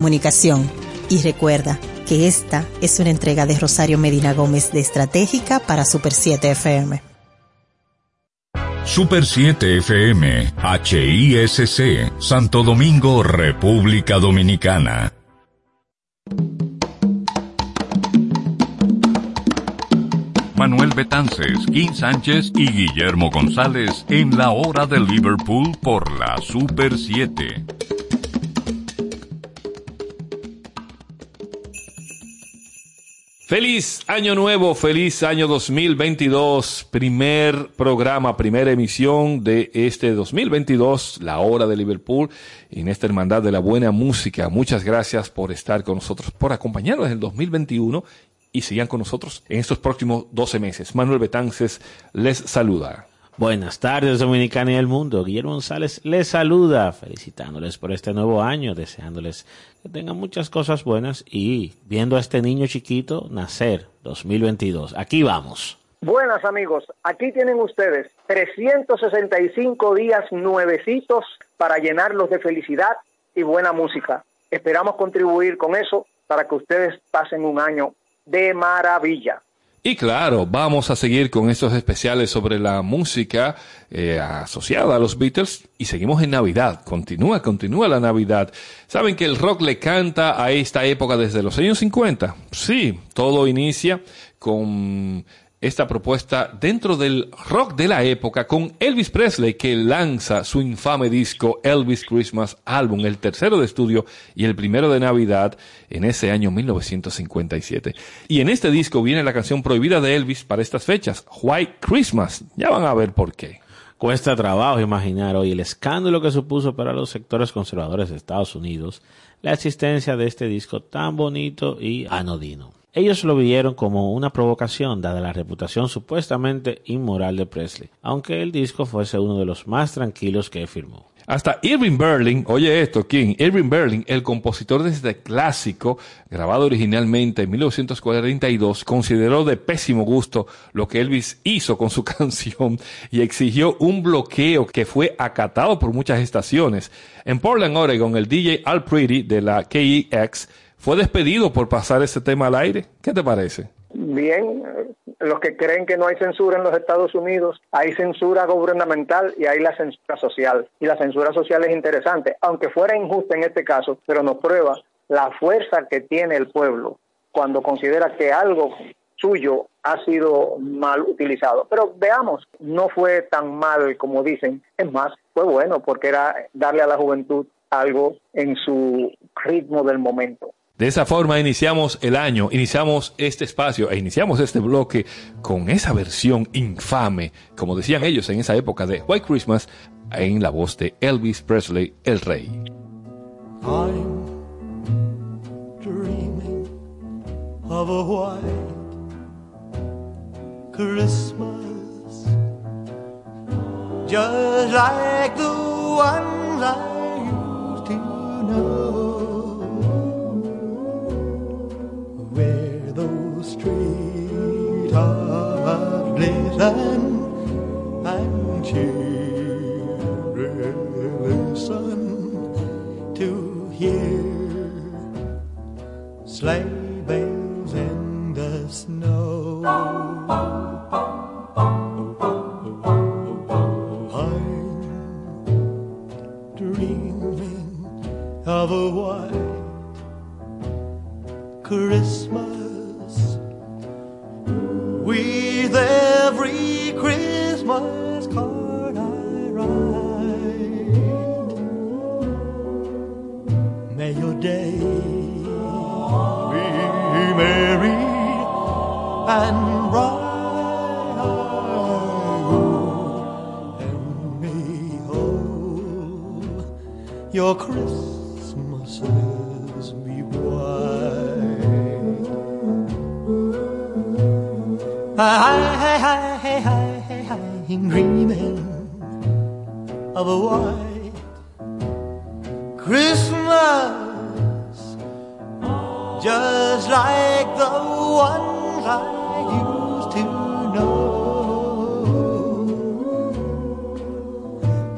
comunicación. Y recuerda que esta es una entrega de Rosario Medina Gómez de Estratégica para Super 7 FM. Super 7 FM, HISC, Santo Domingo, República Dominicana. Manuel Betances, Kim Sánchez y Guillermo González en la hora de Liverpool por la Super 7. Feliz año nuevo, feliz año 2022, primer programa, primera emisión de este 2022, la hora de Liverpool, en esta hermandad de la buena música. Muchas gracias por estar con nosotros, por acompañarnos en el 2021 y sigan con nosotros en estos próximos 12 meses. Manuel Betances les saluda. Buenas tardes, Dominicana y el mundo. Guillermo González les saluda, felicitándoles por este nuevo año, deseándoles que tengan muchas cosas buenas y viendo a este niño chiquito nacer 2022. Aquí vamos. Buenas amigos, aquí tienen ustedes 365 días nuevecitos para llenarlos de felicidad y buena música. Esperamos contribuir con eso para que ustedes pasen un año de maravilla. Y claro, vamos a seguir con estos especiales sobre la música eh, asociada a los Beatles y seguimos en Navidad. Continúa, continúa la Navidad. ¿Saben que el rock le canta a esta época desde los años 50? Sí, todo inicia con esta propuesta dentro del rock de la época con Elvis Presley que lanza su infame disco Elvis Christmas Album, el tercero de estudio y el primero de Navidad en ese año 1957. Y en este disco viene la canción prohibida de Elvis para estas fechas, White Christmas. Ya van a ver por qué. Cuesta trabajo imaginar hoy el escándalo que supuso para los sectores conservadores de Estados Unidos la existencia de este disco tan bonito y anodino. Ellos lo vieron como una provocación dada la reputación supuestamente inmoral de Presley, aunque el disco fuese uno de los más tranquilos que firmó. Hasta Irving Berlin, oye esto, ¿quién? Irving Berlin, el compositor de este clásico, grabado originalmente en 1942, consideró de pésimo gusto lo que Elvis hizo con su canción y exigió un bloqueo que fue acatado por muchas estaciones. En Portland, Oregon, el DJ Al Pretty de la KEX fue despedido por pasar ese tema al aire. ¿Qué te parece? Bien, los que creen que no hay censura en los Estados Unidos, hay censura gubernamental y hay la censura social. Y la censura social es interesante, aunque fuera injusta en este caso, pero nos prueba la fuerza que tiene el pueblo cuando considera que algo suyo ha sido mal utilizado. Pero veamos, no fue tan mal como dicen, es más, fue bueno porque era darle a la juventud algo en su ritmo del momento. De esa forma iniciamos el año, iniciamos este espacio e iniciamos este bloque con esa versión infame, como decían ellos en esa época de White Christmas, en la voz de Elvis Presley, el rey. Listen and cheerily listen to hear sleigh bells in the snow. I'm dreaming of a white Christmas with every Christmas card I write. May your day be merry and bright, and may all your Christmases be hi, hi, hi, hi, I'm dreaming of a white Christmas, just like the ones I used to know.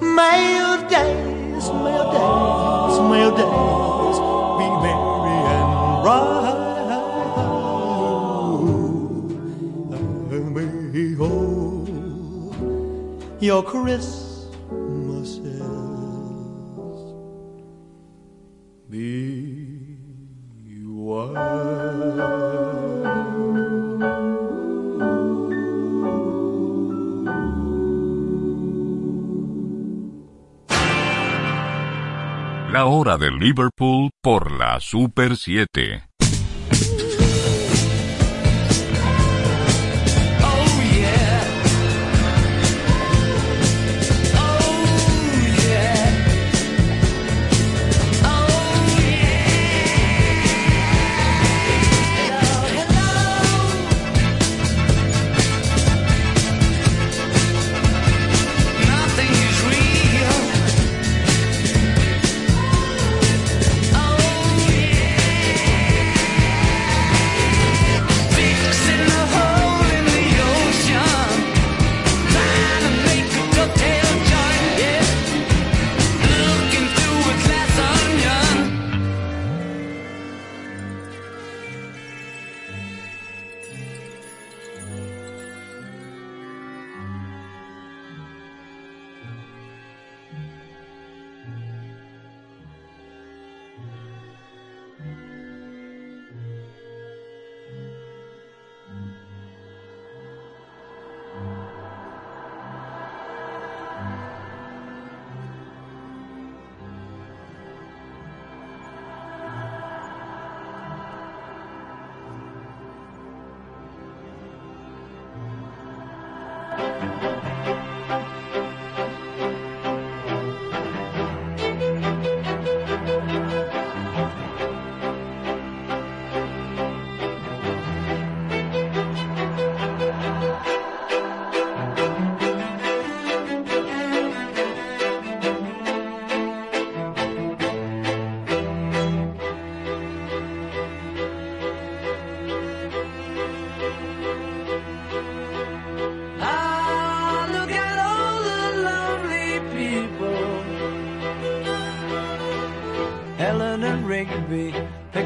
May days, may days, may days your Christmases. Be La hora de Liverpool por la Super 7.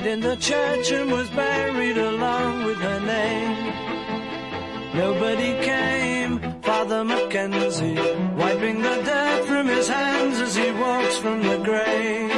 Died in the church and was buried along with her name. Nobody came, Father Mackenzie, wiping the dirt from his hands as he walks from the grave.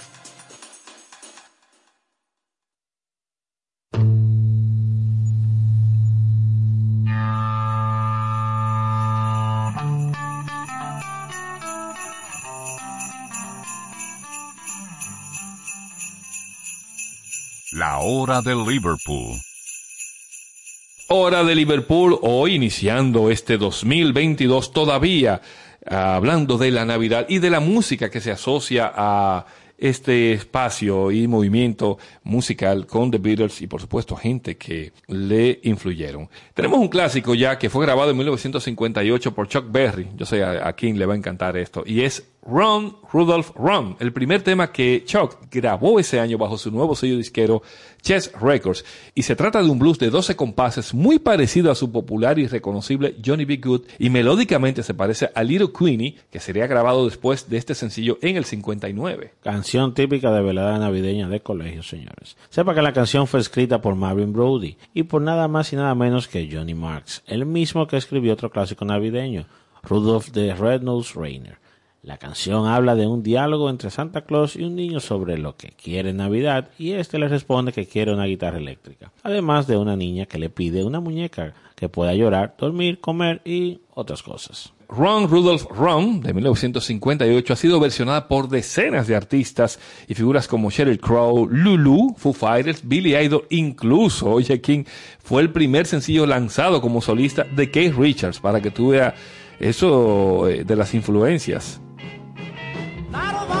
La hora de Liverpool. Hora de Liverpool, hoy iniciando este 2022 todavía, hablando de la Navidad y de la música que se asocia a este espacio y movimiento musical con The Beatles y por supuesto gente que le influyeron. Tenemos un clásico ya que fue grabado en 1958 por Chuck Berry, yo sé a, a quién le va a encantar esto, y es Run, Rudolph Run, el primer tema que Chuck grabó ese año bajo su nuevo sello disquero Chess Records. Y se trata de un blues de 12 compases muy parecido a su popular y reconocible Johnny B. Good y melódicamente se parece a Little Queenie, que sería grabado después de este sencillo en el 59. Canción típica de velada navideña de colegio, señores. Sepa que la canción fue escrita por Marvin Brody y por nada más y nada menos que Johnny Marks, el mismo que escribió otro clásico navideño, Rudolph the Red-Nosed Reindeer. La canción habla de un diálogo entre Santa Claus y un niño sobre lo que quiere Navidad y este le responde que quiere una guitarra eléctrica, además de una niña que le pide una muñeca que pueda llorar, dormir, comer y otras cosas. Run Rudolph Run de 1958 ha sido versionada por decenas de artistas y figuras como Sheryl Crow, Lulu, Foo Fighters, Billy Idol, incluso, oye, King fue el primer sencillo lanzado como solista de Keith Richards, para que tú veas eso eh, de las influencias. Naruto!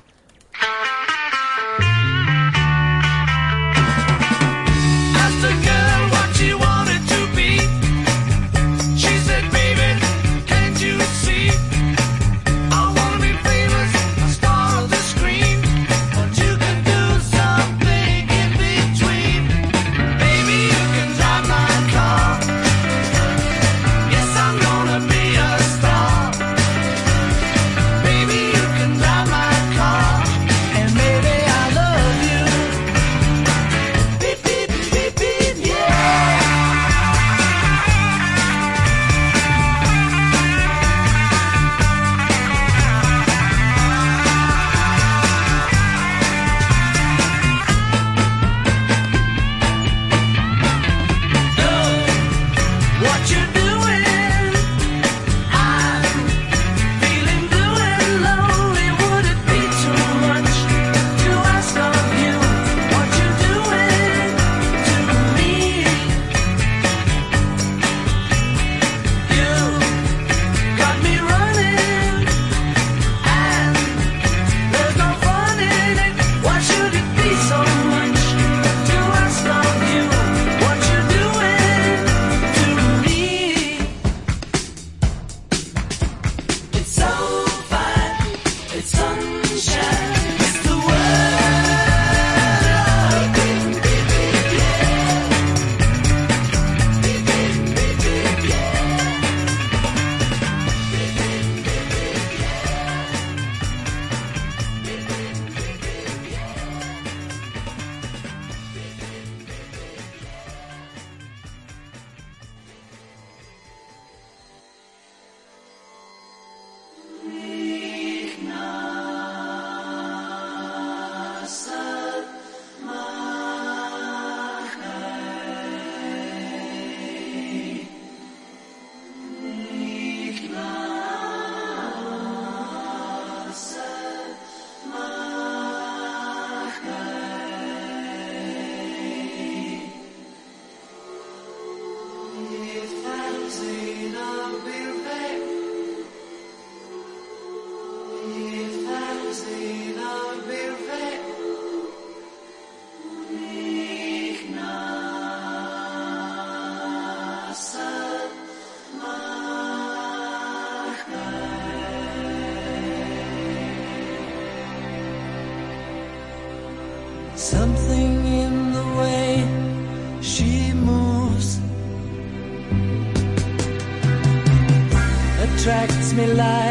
Something in the way she moves. Attracts me like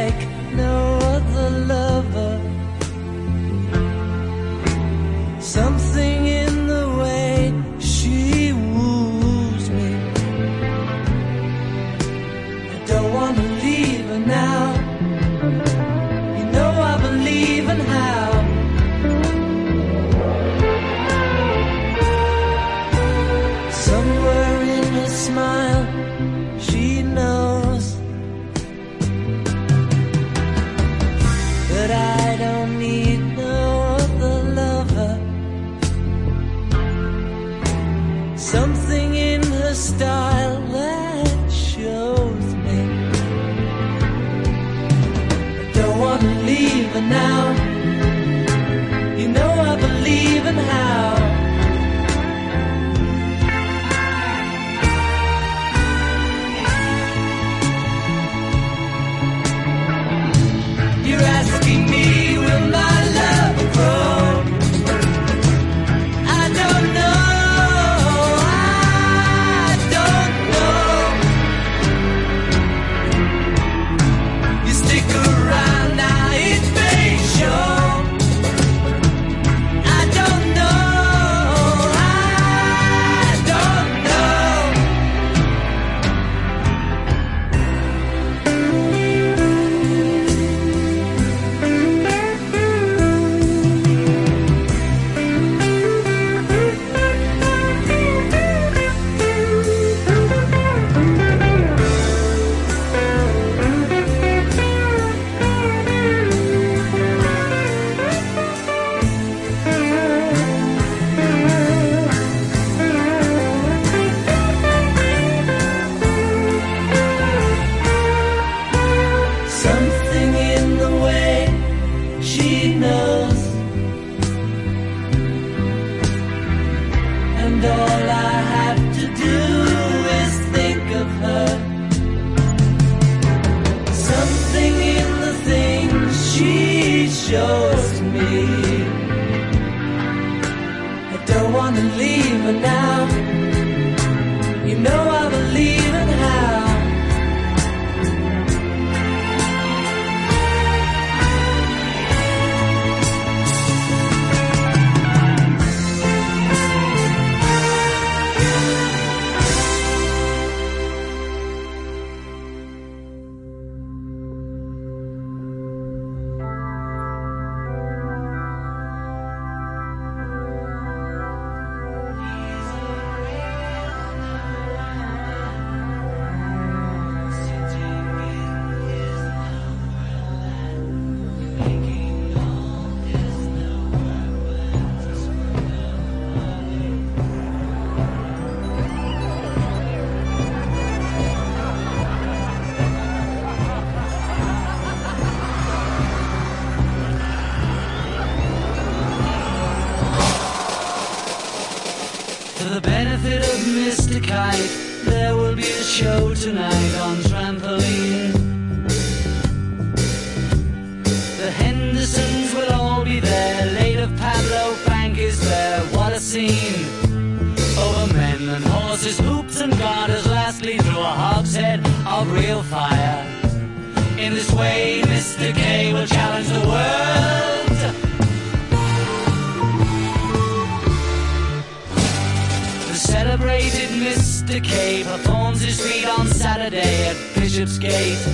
Bishop's Gate.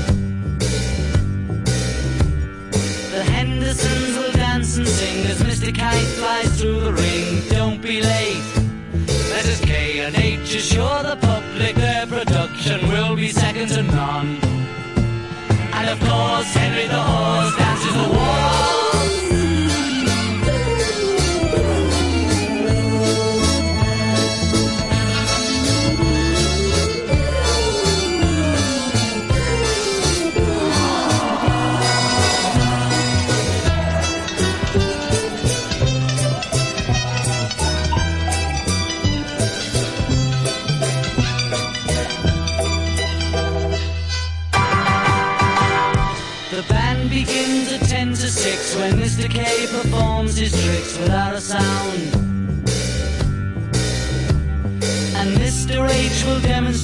The Hendersons will dance and sing as Mr. Kite flies through the ring. Don't be late. Mrs. K and H is sure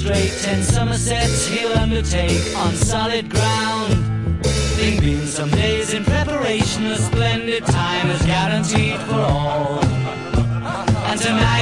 demonstrate ten Somersets he'll undertake on solid ground. They've been some days in preparation, a splendid time is guaranteed for all. And tonight,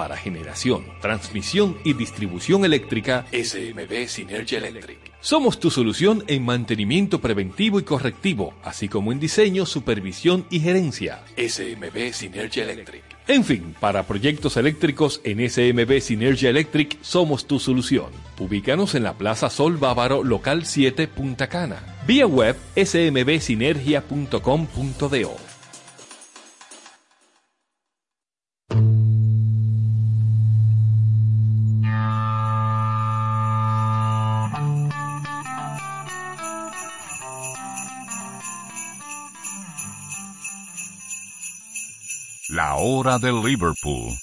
para generación, transmisión y distribución eléctrica, SMB Synergy Electric. Somos tu solución en mantenimiento preventivo y correctivo, así como en diseño, supervisión y gerencia. SMB Synergy Electric. En fin, para proyectos eléctricos en SMB Synergy Electric somos tu solución. Ubícanos en la Plaza Sol Bávaro, local 7, Punta Cana. Vía web smbsinergia.com.do. hora de Liverpool.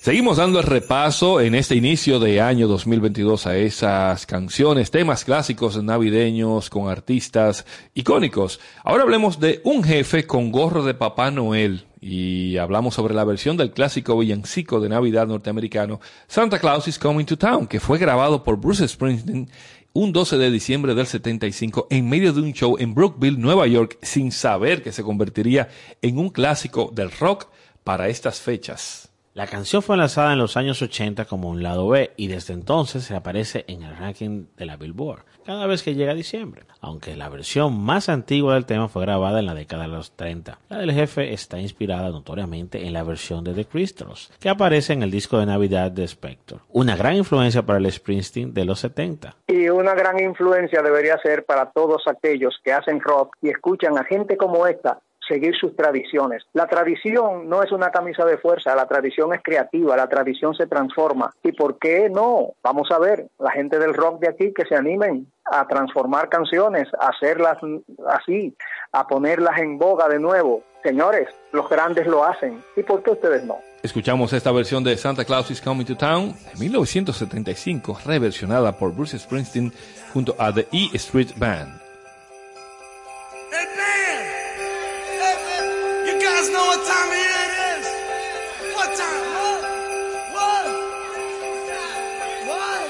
Seguimos dando el repaso en este inicio de año 2022 a esas canciones, temas clásicos navideños con artistas icónicos. Ahora hablemos de un jefe con gorro de Papá Noel y hablamos sobre la versión del clásico villancico de Navidad norteamericano Santa Claus is Coming to Town, que fue grabado por Bruce Springsteen un 12 de diciembre del 75 en medio de un show en Brookville, Nueva York, sin saber que se convertiría en un clásico del rock para estas fechas. La canción fue lanzada en los años 80 como un lado B y desde entonces se aparece en el ranking de la Billboard cada vez que llega diciembre, aunque la versión más antigua del tema fue grabada en la década de los 30. La del jefe está inspirada notoriamente en la versión de The Crystals, que aparece en el disco de Navidad de Spector, una gran influencia para el Springsteen de los 70. Y una gran influencia debería ser para todos aquellos que hacen rock y escuchan a gente como esta seguir sus tradiciones. La tradición no es una camisa de fuerza, la tradición es creativa, la tradición se transforma. ¿Y por qué no? Vamos a ver, la gente del rock de aquí que se animen a transformar canciones, a hacerlas así, a ponerlas en boga de nuevo. Señores, los grandes lo hacen. ¿Y por qué ustedes no? Escuchamos esta versión de Santa Claus is Coming to Town de 1975, reversionada por Bruce Springsteen junto a The E Street Band. know what time it is. What time? What? What? What?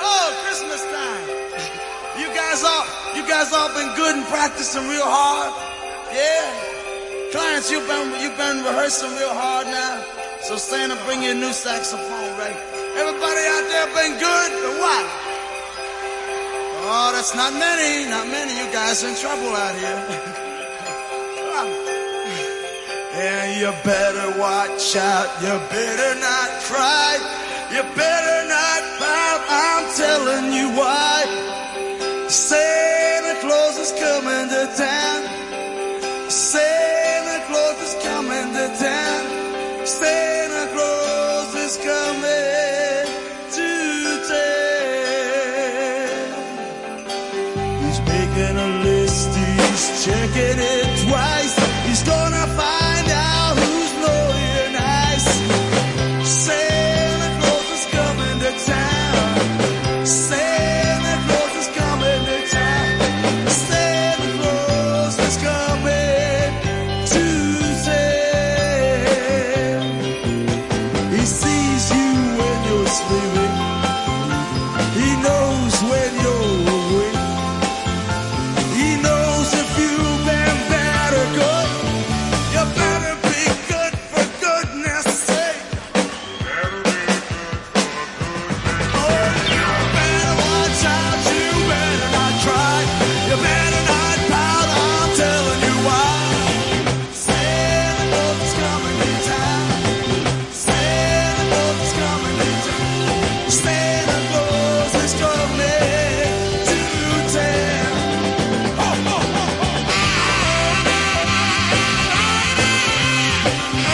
Oh, Christmas time. You guys all, you guys all been good and practicing real hard. Yeah. Clients, you've been, you've been rehearsing real hard now. So Santa bring your new saxophone right? Everybody out there been good but what? Oh, that's not many, not many. You guys in trouble out here. man, you better watch out. You better not cry. You better not pout. I'm telling you why. Santa Claus is coming to town. Santa Claus is coming to town. Santa Claus is coming to town. He's making a list. He's checking it twice. Yeah.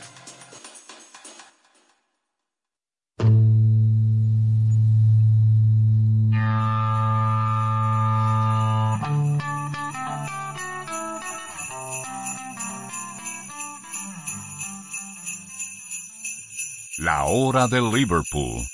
La hora de Liverpool.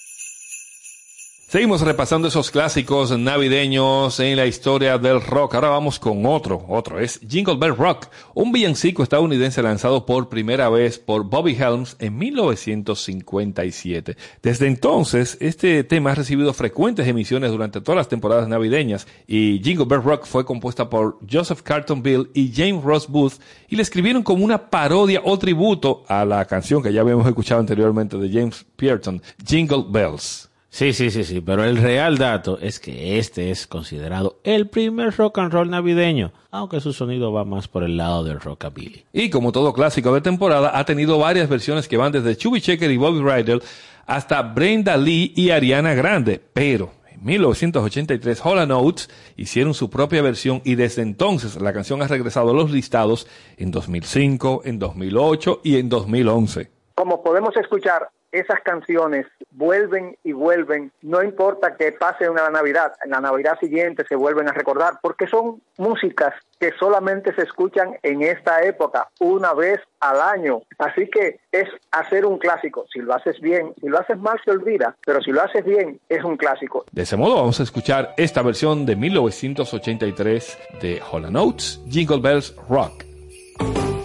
Seguimos repasando esos clásicos navideños en la historia del rock. Ahora vamos con otro, otro es Jingle Bell Rock, un villancico estadounidense lanzado por primera vez por Bobby Helms en 1957. Desde entonces, este tema ha recibido frecuentes emisiones durante todas las temporadas navideñas y Jingle Bell Rock fue compuesta por Joseph Carton Bill y James Ross Booth y le escribieron como una parodia o tributo a la canción que ya habíamos escuchado anteriormente de James Pierton, Jingle Bells. Sí, sí, sí, sí, pero el real dato es que este es considerado el primer rock and roll navideño, aunque su sonido va más por el lado del rockabilly. Y como todo clásico de temporada, ha tenido varias versiones que van desde Chubby Checker y Bobby Rydell hasta Brenda Lee y Ariana Grande, pero en 1983 Hall Oates hicieron su propia versión y desde entonces la canción ha regresado a los listados en 2005, en 2008 y en 2011. Como podemos escuchar, esas canciones vuelven y vuelven, no importa que pase una Navidad, en la Navidad siguiente se vuelven a recordar, porque son músicas que solamente se escuchan en esta época, una vez al año. Así que es hacer un clásico. Si lo haces bien, si lo haces mal se olvida, pero si lo haces bien, es un clásico. De ese modo vamos a escuchar esta versión de 1983 de Hall Oates, Jingle Bells Rock.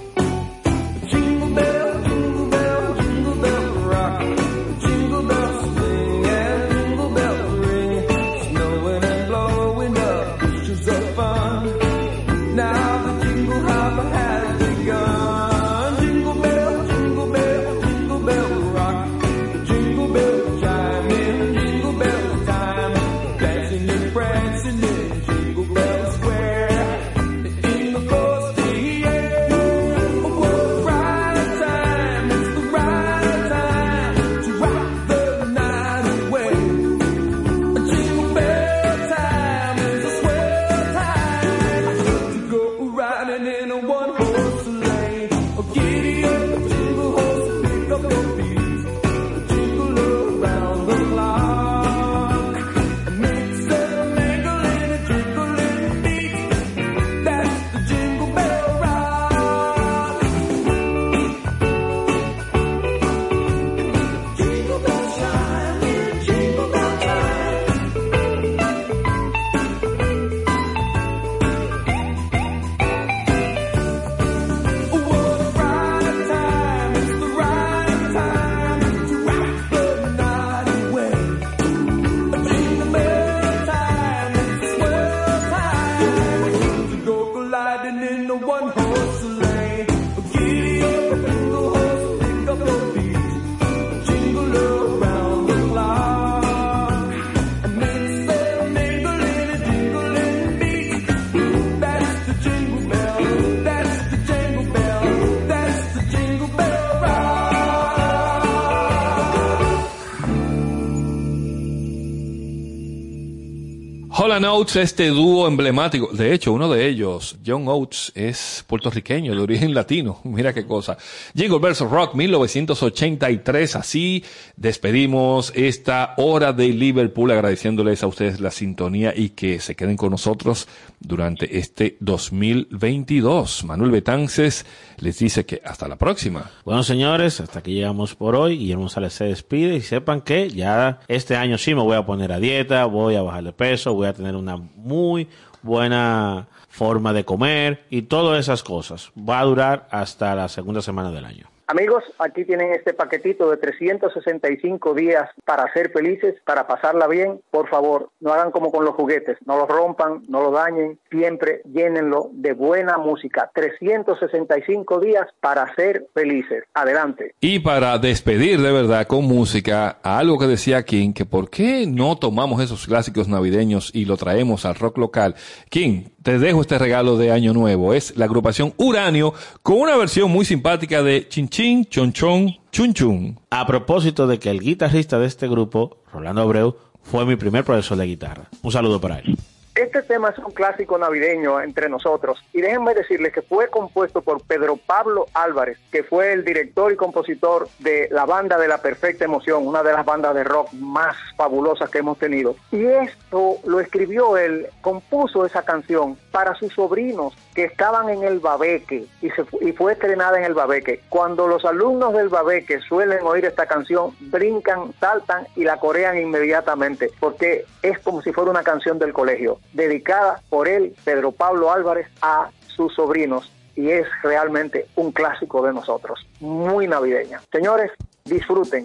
Holland Oates, este dúo emblemático. De hecho, uno de ellos, John Oates, es puertorriqueño, de origen latino. Mira qué cosa. Jingle Bells Rock, 1983. Así despedimos esta hora de Liverpool, agradeciéndoles a ustedes la sintonía y que se queden con nosotros durante este 2022. Manuel Betances les dice que hasta la próxima. Bueno, señores, hasta aquí llegamos por hoy. Guillermo Sales se despide y sepan que ya este año sí me voy a poner a dieta, voy a bajar de peso, voy a tener una muy buena forma de comer y todas esas cosas. Va a durar hasta la segunda semana del año. Amigos, aquí tienen este paquetito de 365 días para ser felices, para pasarla bien. Por favor, no hagan como con los juguetes, no los rompan, no los dañen, siempre llénenlo de buena música. 365 días para ser felices. Adelante. Y para despedir de verdad con música, algo que decía King, que por qué no tomamos esos clásicos navideños y lo traemos al rock local. King, te dejo este regalo de Año Nuevo. Es la agrupación Uranio con una versión muy simpática de Chin Chin, Chon Chon, Chun Chun. A propósito de que el guitarrista de este grupo, Rolando Abreu, fue mi primer profesor de guitarra. Un saludo para él. Este tema es un clásico navideño entre nosotros y déjenme decirles que fue compuesto por Pedro Pablo Álvarez, que fue el director y compositor de la banda de la Perfecta Emoción, una de las bandas de rock más fabulosas que hemos tenido. Y esto lo escribió él, compuso esa canción para sus sobrinos que estaban en el Babeque y, se y fue estrenada en el Babeque. Cuando los alumnos del Babeque suelen oír esta canción, brincan, saltan y la corean inmediatamente, porque es como si fuera una canción del colegio, dedicada por él, Pedro Pablo Álvarez, a sus sobrinos. Y es realmente un clásico de nosotros, muy navideña. Señores, disfruten.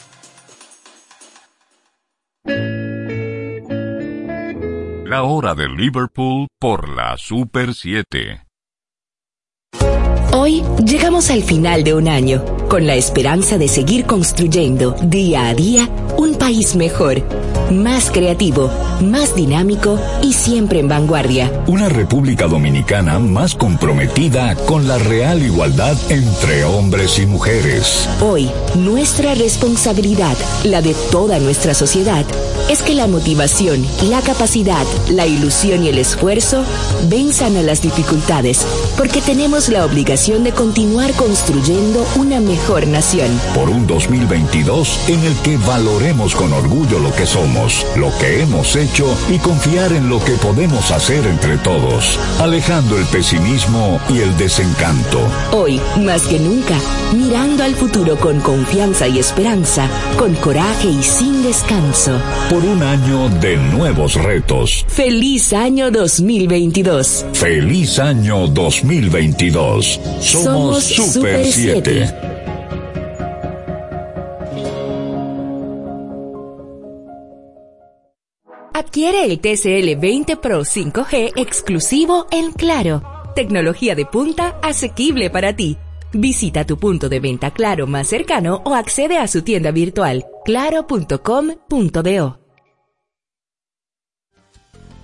La hora de Liverpool por la Super 7. Hoy llegamos al final de un año, con la esperanza de seguir construyendo día a día un país mejor, más creativo, más dinámico y siempre en vanguardia. Una República Dominicana más comprometida con la real igualdad entre hombres y mujeres. Hoy, nuestra responsabilidad, la de toda nuestra sociedad, es que la motivación, la capacidad, la ilusión y el esfuerzo venzan a las dificultades, porque tenemos la obligación de continuar construyendo una mejor nación. Por un 2022 en el que valoremos con orgullo lo que somos, lo que hemos hecho y confiar en lo que podemos hacer entre todos, alejando el pesimismo y el desencanto. Hoy, más que nunca, mirando al futuro con confianza y esperanza, con coraje y sin descanso. Por un año de nuevos retos. Feliz año 2022. Feliz año 2022. Somos, Super 7. Adquiere el TCL 20 Pro 5G exclusivo en Claro. Tecnología de punta asequible para ti. Visita tu punto de venta Claro más cercano o accede a su tienda virtual claro.com.do.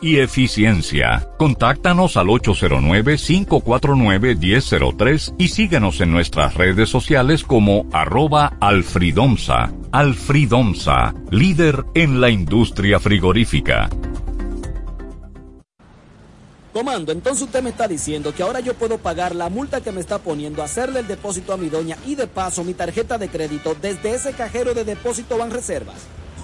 y eficiencia. Contáctanos al 809-549-1003 y síguenos en nuestras redes sociales como arroba alfridomsa. Alfridomsa, líder en la industria frigorífica. Comando, entonces usted me está diciendo que ahora yo puedo pagar la multa que me está poniendo, hacerle el depósito a mi doña y de paso mi tarjeta de crédito desde ese cajero de depósito Banreservas.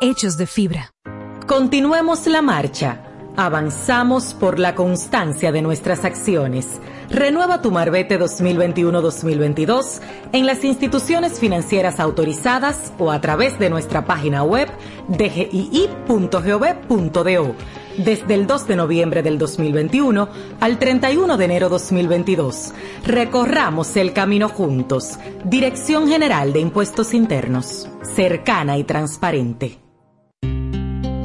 hechos de fibra. Continuemos la marcha. Avanzamos por la constancia de nuestras acciones. Renueva tu Marbete 2021-2022 en las instituciones financieras autorizadas o a través de nuestra página web dgii.gov.do desde el 2 de noviembre del 2021 al 31 de enero 2022. Recorramos el camino juntos. Dirección General de Impuestos Internos. Cercana y transparente.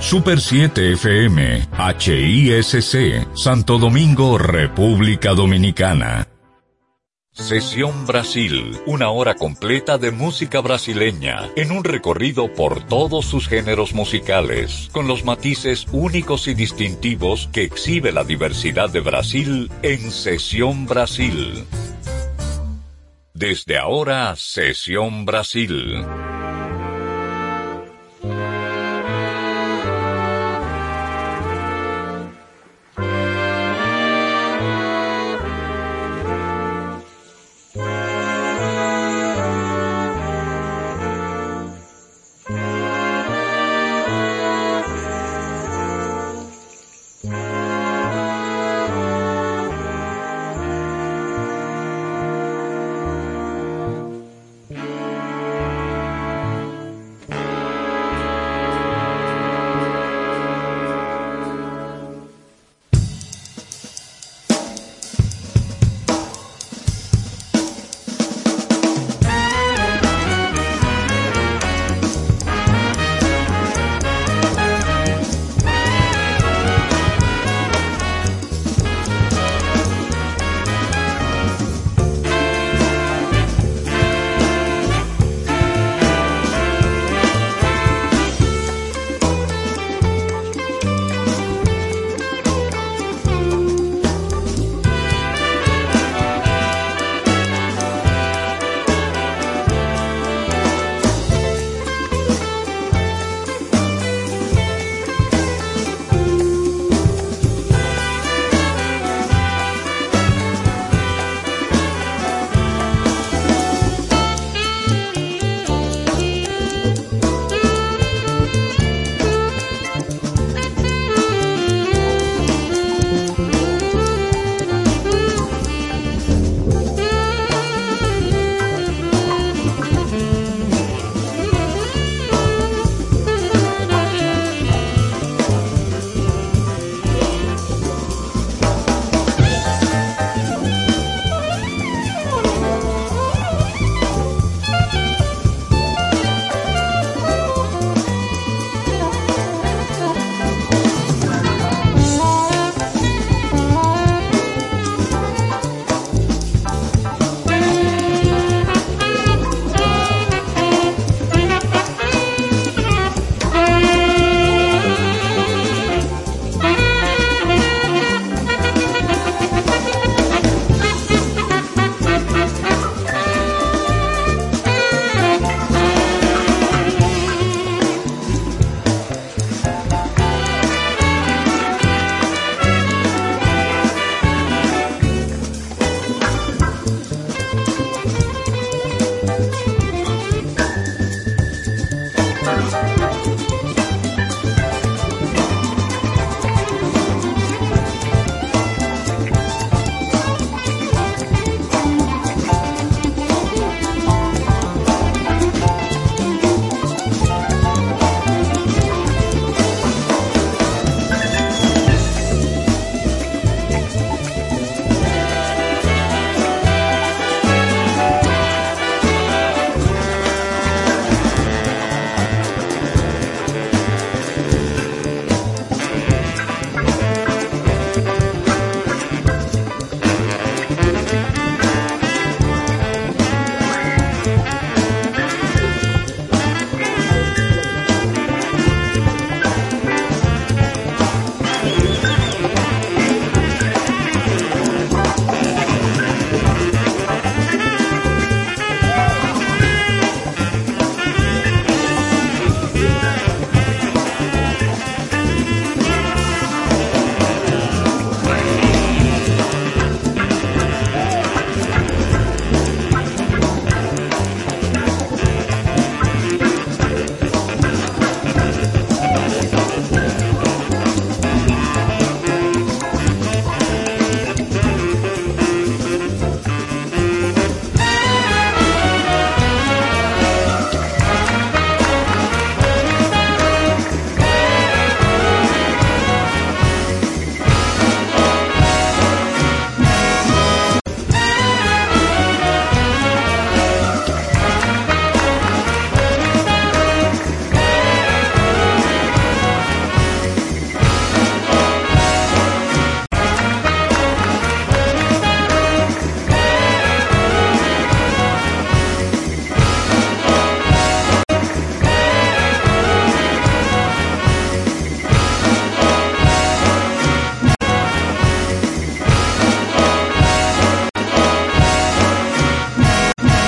Super 7 FM, HISC, Santo Domingo, República Dominicana. Sesión Brasil, una hora completa de música brasileña, en un recorrido por todos sus géneros musicales, con los matices únicos y distintivos que exhibe la diversidad de Brasil en Sesión Brasil. Desde ahora, Sesión Brasil.